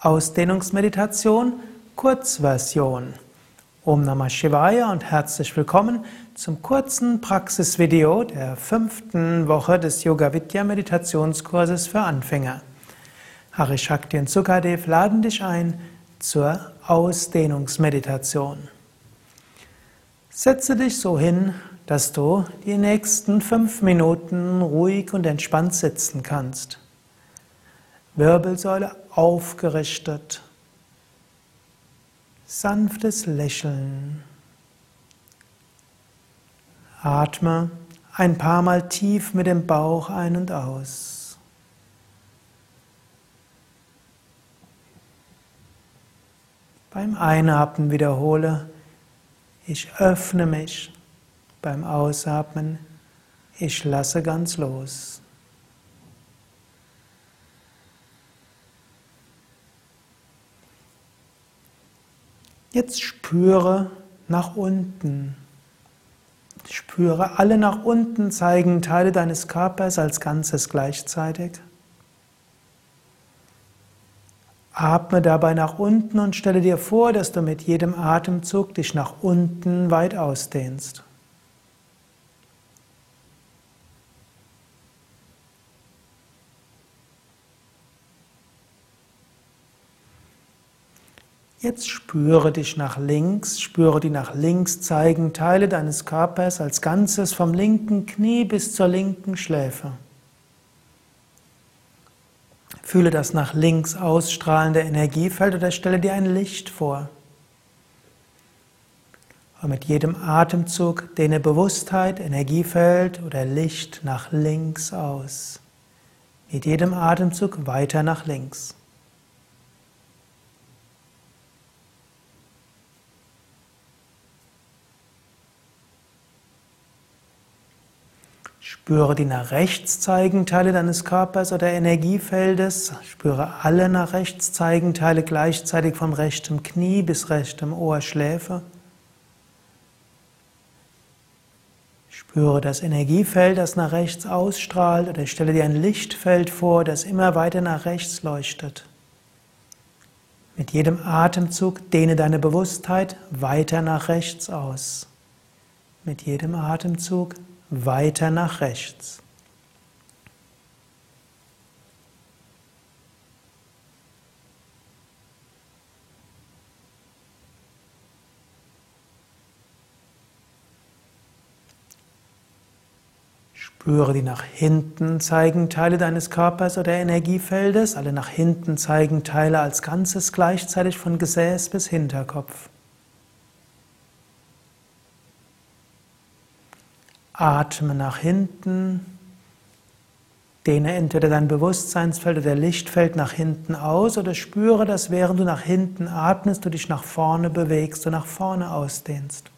Ausdehnungsmeditation, Kurzversion. Om Namah Shivaya und herzlich willkommen zum kurzen Praxisvideo der fünften Woche des Yoga Vidya Meditationskurses für Anfänger. Hari Shakti und Sukadev laden dich ein zur Ausdehnungsmeditation. Setze dich so hin, dass du die nächsten fünf Minuten ruhig und entspannt sitzen kannst. Wirbelsäule aufgerichtet. Sanftes Lächeln. Atme ein paar Mal tief mit dem Bauch ein und aus. Beim Einatmen wiederhole, ich öffne mich. Beim Ausatmen, ich lasse ganz los. Jetzt spüre nach unten. Spüre alle nach unten zeigen Teile deines Körpers als Ganzes gleichzeitig. Atme dabei nach unten und stelle dir vor, dass du mit jedem Atemzug dich nach unten weit ausdehnst. Jetzt spüre dich nach links, spüre die nach links zeigenden Teile deines Körpers als Ganzes vom linken Knie bis zur linken Schläfe. Fühle das nach links ausstrahlende Energiefeld oder stelle dir ein Licht vor. Und mit jedem Atemzug dehne Bewusstheit, Energiefeld oder Licht nach links aus. Mit jedem Atemzug weiter nach links. Spüre die nach rechts zeigenden Teile deines Körpers oder Energiefeldes. Spüre alle nach rechts zeigenden Teile gleichzeitig vom rechten Knie bis rechtem Ohrschläfe. Spüre das Energiefeld, das nach rechts ausstrahlt, oder stelle dir ein Lichtfeld vor, das immer weiter nach rechts leuchtet. Mit jedem Atemzug dehne deine Bewusstheit weiter nach rechts aus. Mit jedem Atemzug weiter nach rechts. Spüre die nach hinten zeigenden Teile deines Körpers oder Energiefeldes, alle nach hinten zeigenden Teile als Ganzes gleichzeitig von Gesäß bis Hinterkopf. Atme nach hinten. Dehne entweder dein Bewusstseinsfeld oder Lichtfeld nach hinten aus oder spüre, dass während du nach hinten atmest, du dich nach vorne bewegst und nach vorne ausdehnst.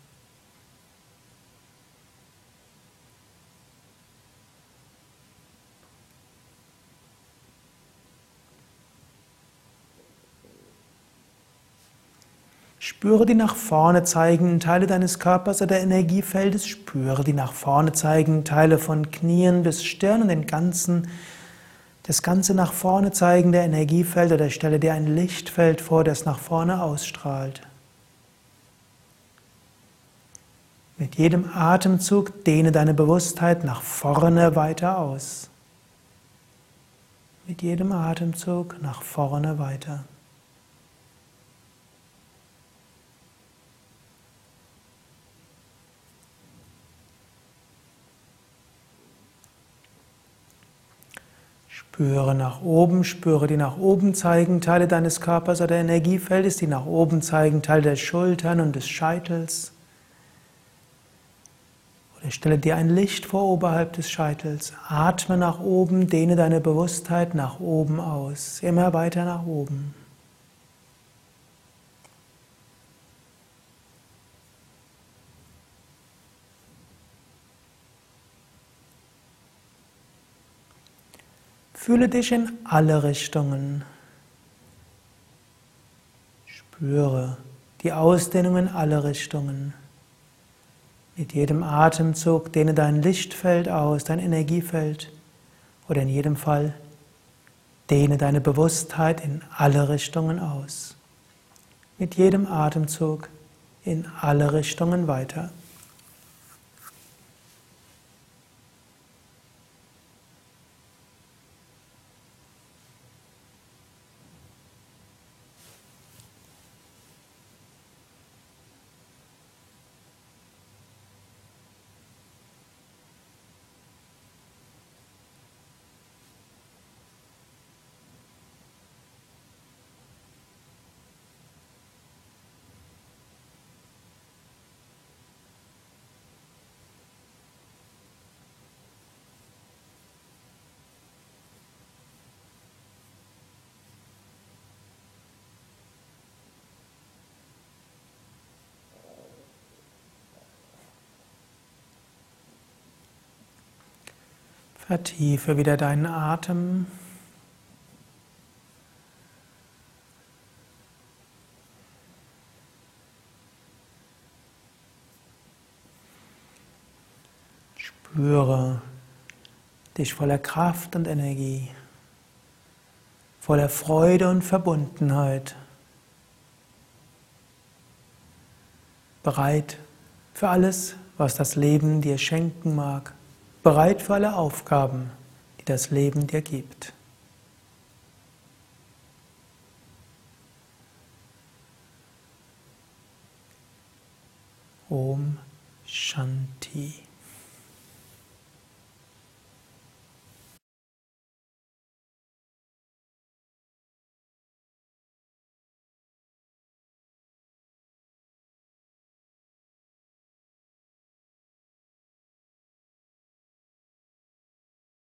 Spüre die nach vorne zeigenden Teile deines Körpers oder Energiefeldes. Spüre die nach vorne zeigenden Teile von Knien bis Stirn und den ganzen, das ganze nach vorne zeigende Energiefeld oder stelle dir ein Lichtfeld vor, das nach vorne ausstrahlt. Mit jedem Atemzug dehne deine Bewusstheit nach vorne weiter aus. Mit jedem Atemzug nach vorne weiter. Spüre nach oben, spüre die nach oben zeigenden Teile deines Körpers oder Energiefeldes, die nach oben zeigenden Teile der Schultern und des Scheitels. Oder stelle dir ein Licht vor oberhalb des Scheitels. Atme nach oben, dehne deine Bewusstheit nach oben aus, immer weiter nach oben. Fühle dich in alle Richtungen. Spüre die Ausdehnung in alle Richtungen. Mit jedem Atemzug dehne dein Lichtfeld aus, dein Energiefeld oder in jedem Fall Dehne deine Bewusstheit in alle Richtungen aus. Mit jedem Atemzug in alle Richtungen weiter. Vertiefe wieder deinen Atem. Spüre dich voller Kraft und Energie, voller Freude und Verbundenheit, bereit für alles, was das Leben dir schenken mag bereit für alle Aufgaben, die das Leben dir gibt. Om Shanti.